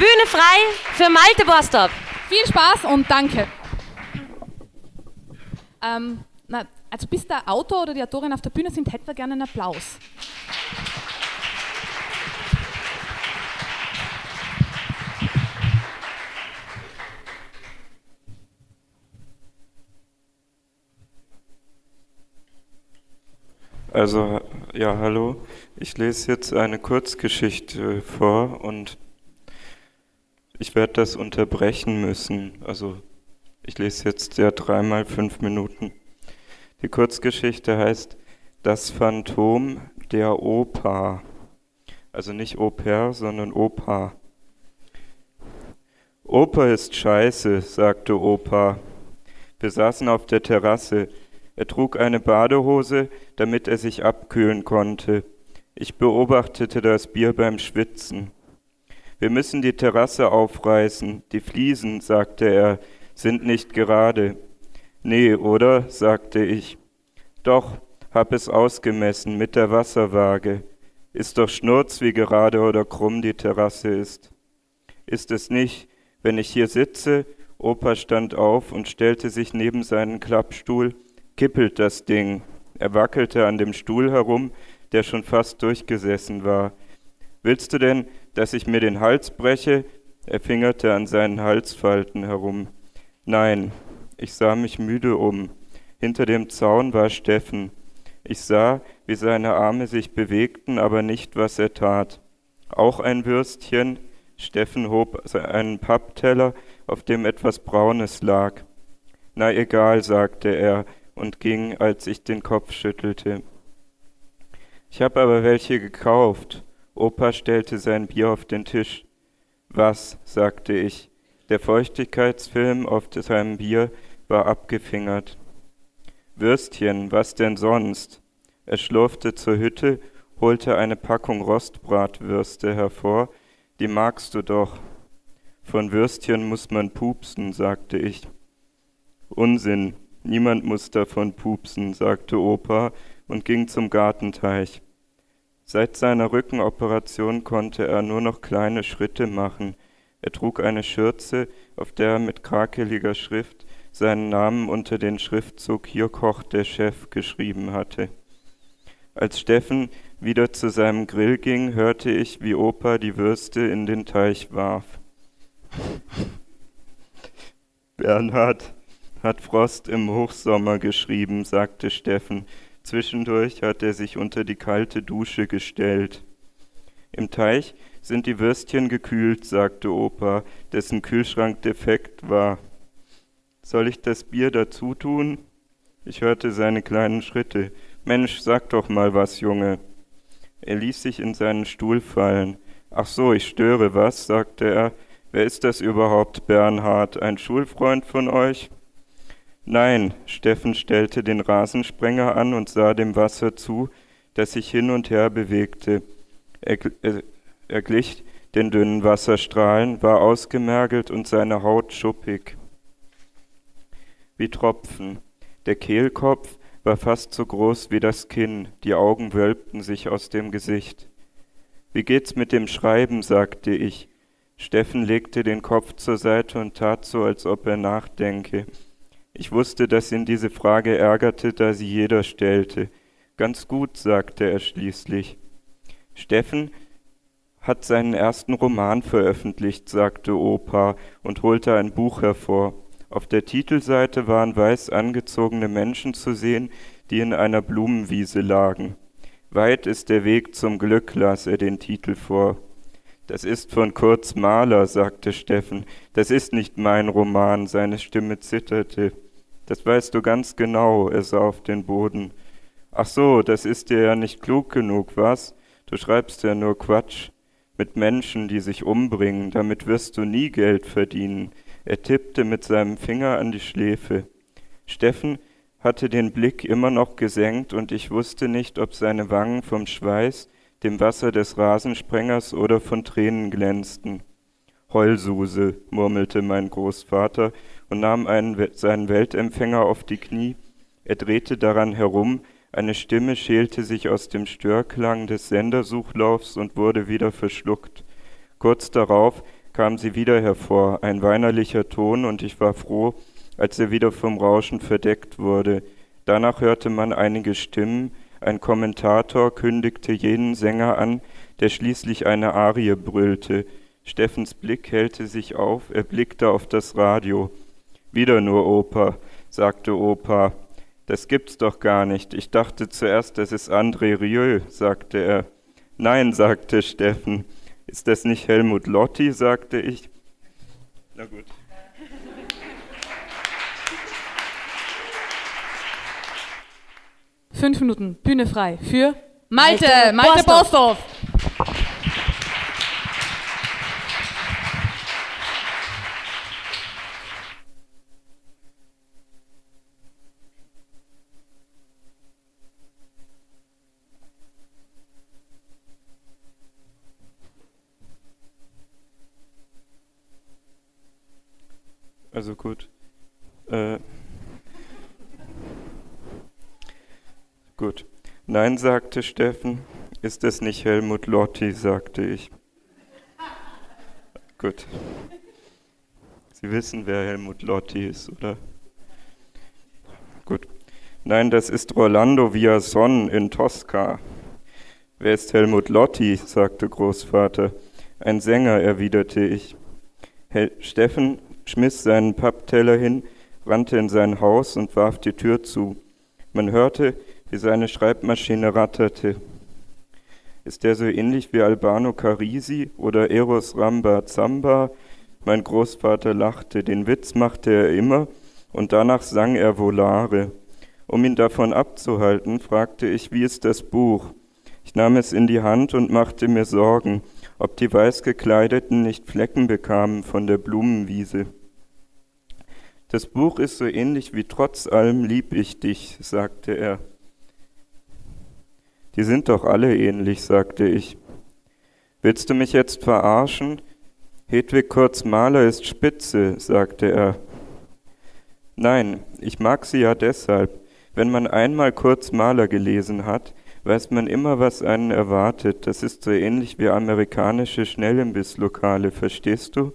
Bühne frei für Malte Borstorp. Viel Spaß und danke. Ähm, na, also bis der Autor oder die Autorin auf der Bühne sind, hätten wir gerne einen Applaus. Also, ja, hallo. Ich lese jetzt eine Kurzgeschichte vor und ich werde das unterbrechen müssen. Also, ich lese jetzt ja dreimal fünf Minuten. Die Kurzgeschichte heißt Das Phantom der Opa. Also nicht Oper, sondern Opa. Opa ist scheiße, sagte Opa. Wir saßen auf der Terrasse. Er trug eine Badehose, damit er sich abkühlen konnte. Ich beobachtete das Bier beim Schwitzen. Wir müssen die Terrasse aufreißen. Die Fliesen, sagte er, sind nicht gerade. Nee, oder? sagte ich. Doch, hab es ausgemessen mit der Wasserwaage. Ist doch Schnurz, wie gerade oder krumm die Terrasse ist. Ist es nicht, wenn ich hier sitze? Opa stand auf und stellte sich neben seinen Klappstuhl kippelt das Ding. Er wackelte an dem Stuhl herum, der schon fast durchgesessen war. Willst du denn, dass ich mir den Hals breche? Er fingerte an seinen Halsfalten herum. Nein, ich sah mich müde um. Hinter dem Zaun war Steffen. Ich sah, wie seine Arme sich bewegten, aber nicht, was er tat. Auch ein Würstchen. Steffen hob einen Pappteller, auf dem etwas Braunes lag. Na egal, sagte er, und ging, als ich den Kopf schüttelte. Ich habe aber welche gekauft. Opa stellte sein Bier auf den Tisch. Was? sagte ich. Der Feuchtigkeitsfilm auf seinem Bier war abgefingert. Würstchen, was denn sonst? Er schlurfte zur Hütte, holte eine Packung Rostbratwürste hervor. Die magst du doch. Von Würstchen muss man pupsen, sagte ich. Unsinn, Niemand muss davon pupsen, sagte Opa und ging zum Gartenteich. Seit seiner Rückenoperation konnte er nur noch kleine Schritte machen. Er trug eine Schürze, auf der er mit krakeliger Schrift seinen Namen unter den Schriftzug Hier kocht der Chef geschrieben hatte. Als Steffen wieder zu seinem Grill ging, hörte ich, wie Opa die Würste in den Teich warf. Bernhard, hat Frost im Hochsommer geschrieben, sagte Steffen. Zwischendurch hat er sich unter die kalte Dusche gestellt. Im Teich sind die Würstchen gekühlt, sagte Opa, dessen Kühlschrank defekt war. Soll ich das Bier dazu tun? Ich hörte seine kleinen Schritte. Mensch, sag doch mal was, Junge. Er ließ sich in seinen Stuhl fallen. Ach so, ich störe was, sagte er. Wer ist das überhaupt, Bernhard? Ein Schulfreund von euch? Nein, Steffen stellte den Rasensprenger an und sah dem Wasser zu, das sich hin und her bewegte. Er, er, er glich den dünnen Wasserstrahlen, war ausgemergelt und seine Haut schuppig. Wie Tropfen. Der Kehlkopf war fast so groß wie das Kinn, die Augen wölbten sich aus dem Gesicht. Wie geht's mit dem Schreiben? sagte ich. Steffen legte den Kopf zur Seite und tat so, als ob er nachdenke. Ich wusste, dass ihn diese Frage ärgerte, da sie jeder stellte. Ganz gut, sagte er schließlich. Steffen hat seinen ersten Roman veröffentlicht, sagte Opa und holte ein Buch hervor. Auf der Titelseite waren weiß angezogene Menschen zu sehen, die in einer Blumenwiese lagen. Weit ist der Weg zum Glück, las er den Titel vor. Das ist von Kurz Mahler, sagte Steffen. Das ist nicht mein Roman, seine Stimme zitterte. Das weißt du ganz genau, er sah auf den Boden. Ach so, das ist dir ja nicht klug genug, was? Du schreibst ja nur Quatsch. Mit Menschen, die sich umbringen, damit wirst du nie Geld verdienen. Er tippte mit seinem Finger an die Schläfe. Steffen hatte den Blick immer noch gesenkt, und ich wusste nicht, ob seine Wangen vom Schweiß, dem Wasser des Rasensprengers oder von Tränen glänzten. Heulsuse, murmelte mein Großvater und nahm einen, seinen Weltempfänger auf die Knie. Er drehte daran herum, eine Stimme schälte sich aus dem Störklang des Sendersuchlaufs und wurde wieder verschluckt. Kurz darauf kam sie wieder hervor, ein weinerlicher Ton, und ich war froh, als er wieder vom Rauschen verdeckt wurde. Danach hörte man einige Stimmen, ein Kommentator kündigte jenen Sänger an, der schließlich eine Arie brüllte. Steffens Blick hellte sich auf, er blickte auf das Radio. Wieder nur Oper, sagte Opa. Das gibt's doch gar nicht. Ich dachte zuerst, das ist André Rieu, sagte er. Nein, sagte Steffen. Ist das nicht Helmut Lotti, sagte ich. Na gut. Fünf Minuten, Bühne frei für Malte, Malte Malte Borsdorf. Gut. Äh, gut. Nein, sagte Steffen. Ist es nicht Helmut Lotti, sagte ich. Gut. Sie wissen, wer Helmut Lotti ist, oder? Gut. Nein, das ist Rolando Villason in Tosca. Wer ist Helmut Lotti? sagte Großvater. Ein Sänger, erwiderte ich. Hel Steffen schmiss seinen Pappteller hin, rannte in sein Haus und warf die Tür zu. Man hörte, wie seine Schreibmaschine ratterte. Ist der so ähnlich wie Albano Carisi oder Eros Ramba Zamba? Mein Großvater lachte, den Witz machte er immer, und danach sang er Volare. Um ihn davon abzuhalten, fragte ich, wie ist das Buch? Ich nahm es in die Hand und machte mir Sorgen, ob die Weißgekleideten nicht Flecken bekamen von der Blumenwiese. Das Buch ist so ähnlich wie Trotz allem lieb ich dich, sagte er. Die sind doch alle ähnlich, sagte ich. Willst du mich jetzt verarschen? Hedwig Kurz Maler ist spitze, sagte er. Nein, ich mag sie ja deshalb. Wenn man einmal Kurz Maler gelesen hat, weiß man immer, was einen erwartet. Das ist so ähnlich wie amerikanische Schnellimbisslokale, verstehst du?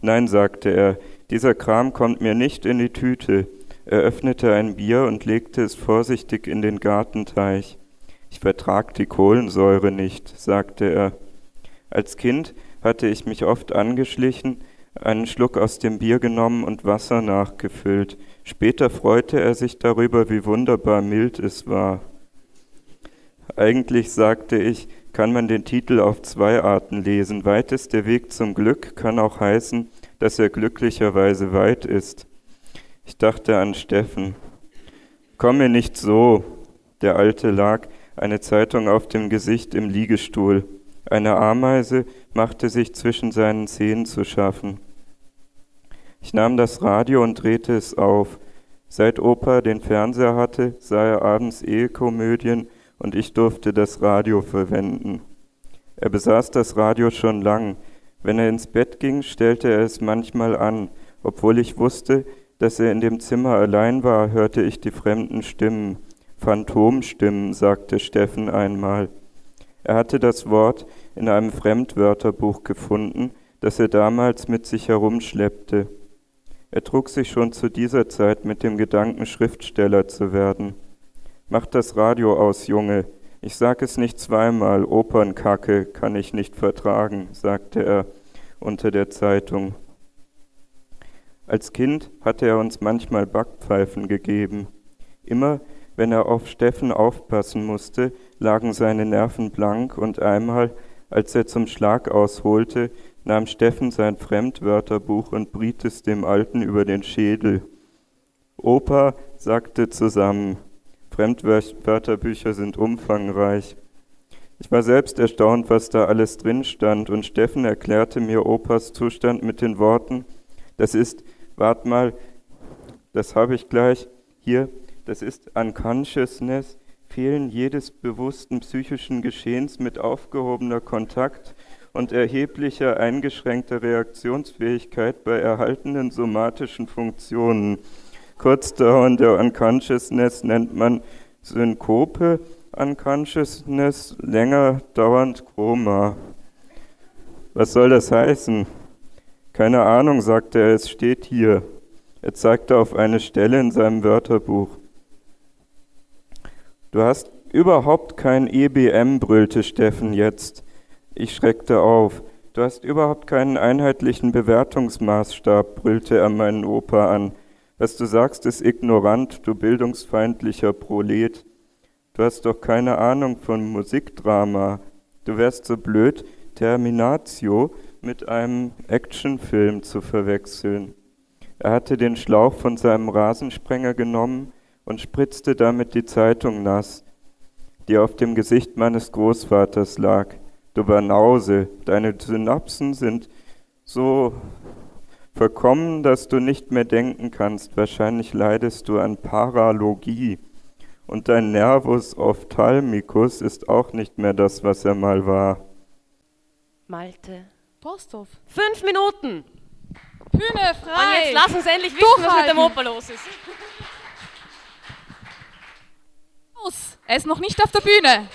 Nein, sagte er, dieser Kram kommt mir nicht in die Tüte. Er öffnete ein Bier und legte es vorsichtig in den Gartenteich. Ich vertrag die Kohlensäure nicht, sagte er. Als Kind hatte ich mich oft angeschlichen, einen Schluck aus dem Bier genommen und Wasser nachgefüllt. Später freute er sich darüber, wie wunderbar mild es war. Eigentlich, sagte ich, kann man den Titel auf zwei Arten lesen. Weit ist der Weg zum Glück kann auch heißen, dass er glücklicherweise weit ist. Ich dachte an Steffen. Komm mir nicht so. Der Alte lag, eine Zeitung auf dem Gesicht im Liegestuhl. Eine Ameise machte sich zwischen seinen Zähnen zu schaffen. Ich nahm das Radio und drehte es auf. Seit Opa den Fernseher hatte, sah er abends Ehekomödien und ich durfte das Radio verwenden. Er besaß das Radio schon lang. Wenn er ins Bett ging, stellte er es manchmal an. Obwohl ich wusste, dass er in dem Zimmer allein war, hörte ich die fremden Stimmen. Phantomstimmen, sagte Steffen einmal. Er hatte das Wort in einem Fremdwörterbuch gefunden, das er damals mit sich herumschleppte. Er trug sich schon zu dieser Zeit mit dem Gedanken, Schriftsteller zu werden. Mach das Radio aus, Junge. Ich sag es nicht zweimal, Opernkacke kann ich nicht vertragen, sagte er unter der Zeitung. Als Kind hatte er uns manchmal Backpfeifen gegeben. Immer, wenn er auf Steffen aufpassen musste, lagen seine Nerven blank und einmal, als er zum Schlag ausholte, nahm Steffen sein Fremdwörterbuch und briet es dem Alten über den Schädel. Opa sagte zusammen, Fremdwörterbücher sind umfangreich. Ich war selbst erstaunt, was da alles drin stand, und Steffen erklärte mir Opas Zustand mit den Worten, das ist, wart mal, das habe ich gleich hier, das ist Unconsciousness, Fehlen jedes bewussten psychischen Geschehens mit aufgehobener Kontakt und erheblicher eingeschränkter Reaktionsfähigkeit bei erhaltenen somatischen Funktionen. Kurzdauernde Unconsciousness nennt man Synkope, Unconsciousness länger dauernd Koma. Was soll das heißen? Keine Ahnung, sagte er, es steht hier. Er zeigte auf eine Stelle in seinem Wörterbuch. Du hast überhaupt kein EBM, brüllte Steffen jetzt. Ich schreckte auf. Du hast überhaupt keinen einheitlichen Bewertungsmaßstab, brüllte er meinen Opa an. Was du sagst, ist ignorant, du bildungsfeindlicher Prolet. Du hast doch keine Ahnung von Musikdrama. Du wärst so blöd, Terminatio mit einem Actionfilm zu verwechseln. Er hatte den Schlauch von seinem Rasensprenger genommen und spritzte damit die Zeitung nass, die auf dem Gesicht meines Großvaters lag. Du Banause, deine Synapsen sind so verkommen, dass du nicht mehr denken kannst. Wahrscheinlich leidest du an Paralogie. Und dein Nervus ophthalmicus ist auch nicht mehr das, was er mal war. Malte. Posthof. Fünf Minuten. Bühne Und frei. jetzt lass uns endlich wissen, was mit dem. Opa los ist. Los. Er ist noch nicht auf der Bühne.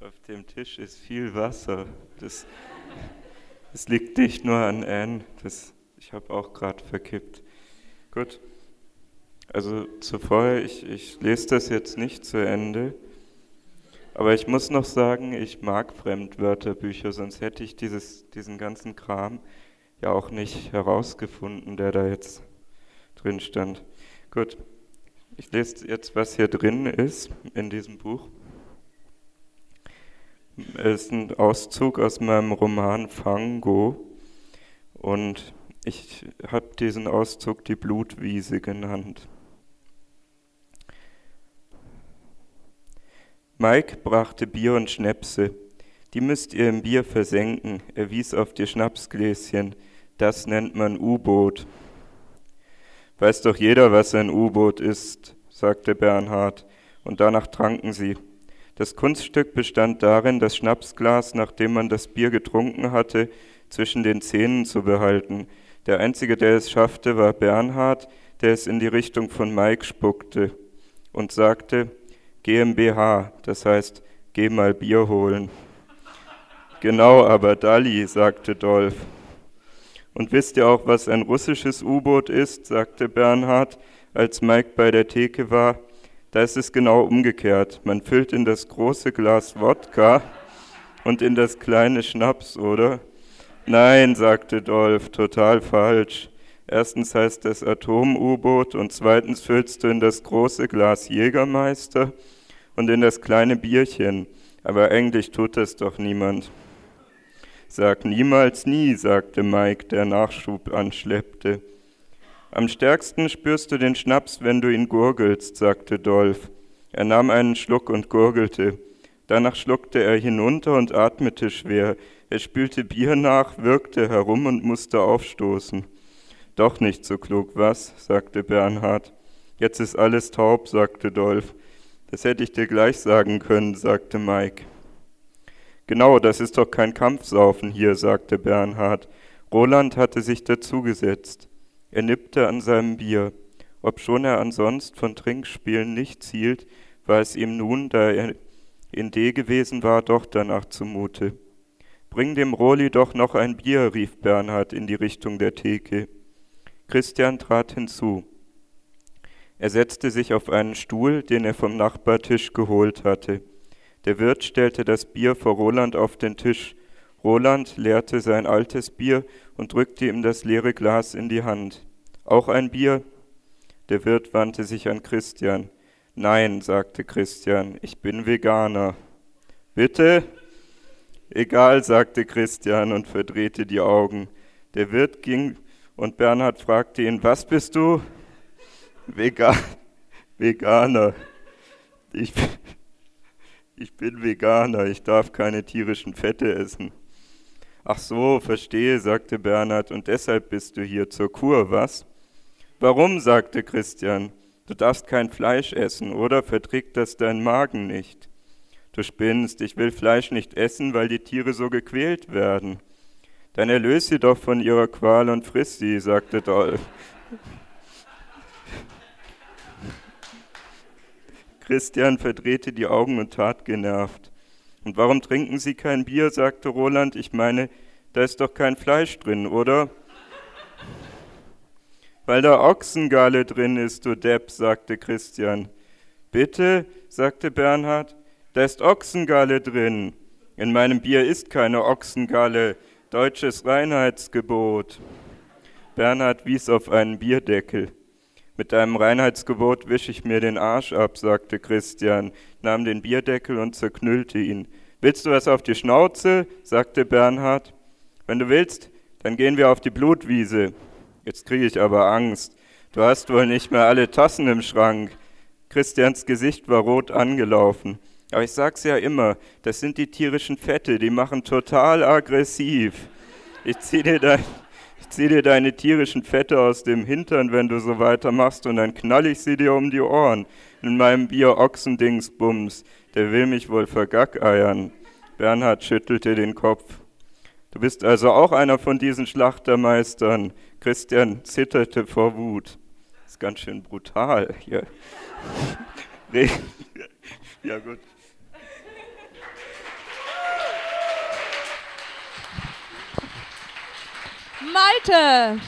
Auf dem Tisch ist viel Wasser. Das, das liegt nicht nur an Anne. Das, ich habe auch gerade verkippt. Gut. Also zuvor, ich, ich lese das jetzt nicht zu Ende. Aber ich muss noch sagen, ich mag Fremdwörterbücher, sonst hätte ich dieses, diesen ganzen Kram ja auch nicht herausgefunden, der da jetzt drin stand. Gut, ich lese jetzt, was hier drin ist in diesem Buch. Es ist ein Auszug aus meinem Roman Fango und ich habe diesen Auszug die Blutwiese genannt. Mike brachte Bier und Schnäpse. Die müsst ihr im Bier versenken. Er wies auf die Schnapsgläschen. Das nennt man U-Boot. Weiß doch jeder, was ein U-Boot ist, sagte Bernhard, und danach tranken sie. Das Kunststück bestand darin, das Schnapsglas, nachdem man das Bier getrunken hatte, zwischen den Zähnen zu behalten. Der Einzige, der es schaffte, war Bernhard, der es in die Richtung von Mike spuckte und sagte, GmbH, das heißt, geh mal Bier holen. Genau, aber Dali, sagte Dolf. Und wisst ihr auch, was ein russisches U-Boot ist? sagte Bernhard, als Mike bei der Theke war. Da ist es genau umgekehrt. Man füllt in das große Glas Wodka und in das kleine Schnaps, oder? Nein, sagte Dolf, total falsch. Erstens heißt es Atom-U-Boot und zweitens füllst du in das große Glas Jägermeister und in das kleine Bierchen. Aber eigentlich tut das doch niemand. Sag niemals nie, sagte Mike, der Nachschub anschleppte. Am stärksten spürst du den Schnaps, wenn du ihn gurgelst, sagte Dolf. Er nahm einen Schluck und gurgelte. Danach schluckte er hinunter und atmete schwer. Er spülte Bier nach, wirkte herum und musste aufstoßen. Doch nicht so klug, was? sagte Bernhard. Jetzt ist alles taub, sagte Dolf. Das hätte ich dir gleich sagen können, sagte Mike. Genau, das ist doch kein Kampfsaufen hier, sagte Bernhard. Roland hatte sich dazugesetzt. Er nippte an seinem Bier. Obschon er ansonst von Trinkspielen nichts hielt, war es ihm nun, da er in D gewesen war, doch danach zumute. Bring dem Roli doch noch ein Bier, rief Bernhard in die Richtung der Theke. Christian trat hinzu. Er setzte sich auf einen Stuhl, den er vom Nachbartisch geholt hatte. Der Wirt stellte das Bier vor Roland auf den Tisch. Roland leerte sein altes Bier und drückte ihm das leere Glas in die Hand. Auch ein Bier? Der Wirt wandte sich an Christian. Nein, sagte Christian, ich bin Veganer. Bitte? Egal, sagte Christian und verdrehte die Augen. Der Wirt ging und Bernhard fragte ihn, was bist du? Vega Veganer. Ich, ich bin Veganer, ich darf keine tierischen Fette essen. Ach so, verstehe, sagte Bernhard, und deshalb bist du hier zur Kur, was? Warum? sagte Christian. Du darfst kein Fleisch essen, oder verträgt das dein Magen nicht? Du spinnst, ich will Fleisch nicht essen, weil die Tiere so gequält werden. Dann erlöse sie doch von ihrer Qual und friss sie, sagte Dolph. Christian verdrehte die Augen und tat genervt. Und warum trinken Sie kein Bier? sagte Roland. Ich meine, da ist doch kein Fleisch drin, oder? Weil da Ochsengalle drin ist, du Depp, sagte Christian. Bitte, sagte Bernhard, da ist Ochsengalle drin. In meinem Bier ist keine Ochsengalle, deutsches Reinheitsgebot. Bernhard wies auf einen Bierdeckel. Mit deinem Reinheitsgebot wische ich mir den Arsch ab, sagte Christian, nahm den Bierdeckel und zerknüllte ihn. Willst du was auf die Schnauze? sagte Bernhard. Wenn du willst, dann gehen wir auf die Blutwiese. Jetzt kriege ich aber Angst. Du hast wohl nicht mehr alle Tassen im Schrank. Christians Gesicht war rot angelaufen. Aber ich sag's ja immer, das sind die tierischen Fette, die machen total aggressiv. Ich zieh dir dein, ich zieh dir deine tierischen Fette aus dem Hintern, wenn du so weitermachst, und dann knall ich sie dir um die Ohren. In meinem Bier Ochsendingsbums. Der will mich wohl vergackeiern. Bernhard schüttelte den Kopf. Du bist also auch einer von diesen Schlachtermeistern. Christian zitterte vor Wut. Das ist ganz schön brutal hier. ja, gut. Malte!